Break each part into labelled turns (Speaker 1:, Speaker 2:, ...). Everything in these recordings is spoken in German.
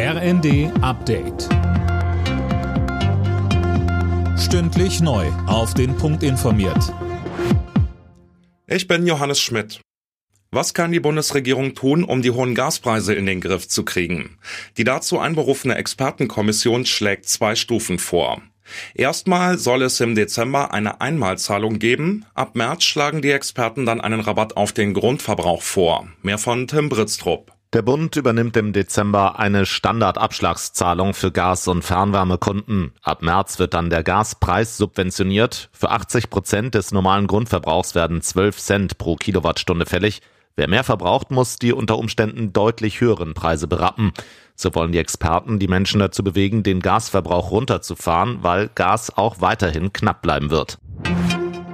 Speaker 1: RND Update. Stündlich neu. Auf den Punkt informiert.
Speaker 2: Ich bin Johannes Schmidt. Was kann die Bundesregierung tun, um die hohen Gaspreise in den Griff zu kriegen? Die dazu einberufene Expertenkommission schlägt zwei Stufen vor. Erstmal soll es im Dezember eine Einmalzahlung geben. Ab März schlagen die Experten dann einen Rabatt auf den Grundverbrauch vor. Mehr von Tim Britztrup.
Speaker 3: Der Bund übernimmt im Dezember eine Standardabschlagszahlung für Gas- und Fernwärmekunden. Ab März wird dann der Gaspreis subventioniert. Für 80 Prozent des normalen Grundverbrauchs werden 12 Cent pro Kilowattstunde fällig. Wer mehr verbraucht, muss die unter Umständen deutlich höheren Preise berappen. So wollen die Experten die Menschen dazu bewegen, den Gasverbrauch runterzufahren, weil Gas auch weiterhin knapp bleiben wird.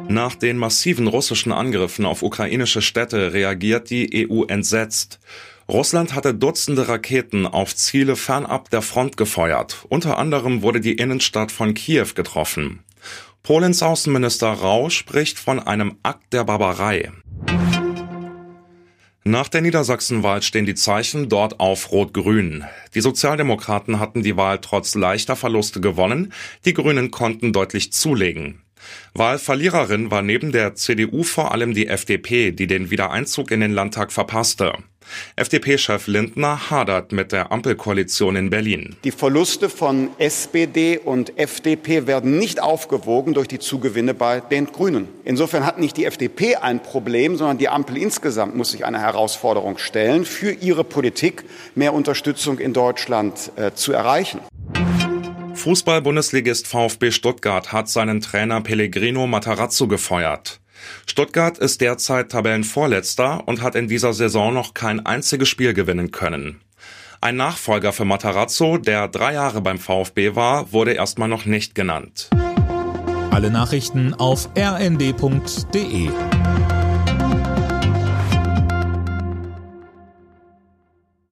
Speaker 2: Nach den massiven russischen Angriffen auf ukrainische Städte reagiert die EU entsetzt. Russland hatte Dutzende Raketen auf Ziele fernab der Front gefeuert. Unter anderem wurde die Innenstadt von Kiew getroffen. Polens Außenminister Rau spricht von einem Akt der Barbarei. Nach der Niedersachsenwahl stehen die Zeichen dort auf Rot-Grün. Die Sozialdemokraten hatten die Wahl trotz leichter Verluste gewonnen, die Grünen konnten deutlich zulegen. Wahlverliererin war neben der CDU vor allem die FDP, die den Wiedereinzug in den Landtag verpasste. FDP-Chef Lindner hadert mit der Ampelkoalition in Berlin.
Speaker 4: Die Verluste von SPD und FDP werden nicht aufgewogen durch die Zugewinne bei den Grünen. Insofern hat nicht die FDP ein Problem, sondern die Ampel insgesamt muss sich eine Herausforderung stellen, für ihre Politik mehr Unterstützung in Deutschland äh, zu erreichen.
Speaker 2: Fußball-Bundesligist VfB Stuttgart hat seinen Trainer Pellegrino Matarazzo gefeuert. Stuttgart ist derzeit Tabellenvorletzter und hat in dieser Saison noch kein einziges Spiel gewinnen können. Ein Nachfolger für Matarazzo, der drei Jahre beim VfB war, wurde erstmal noch nicht genannt.
Speaker 1: Alle Nachrichten auf rnd.de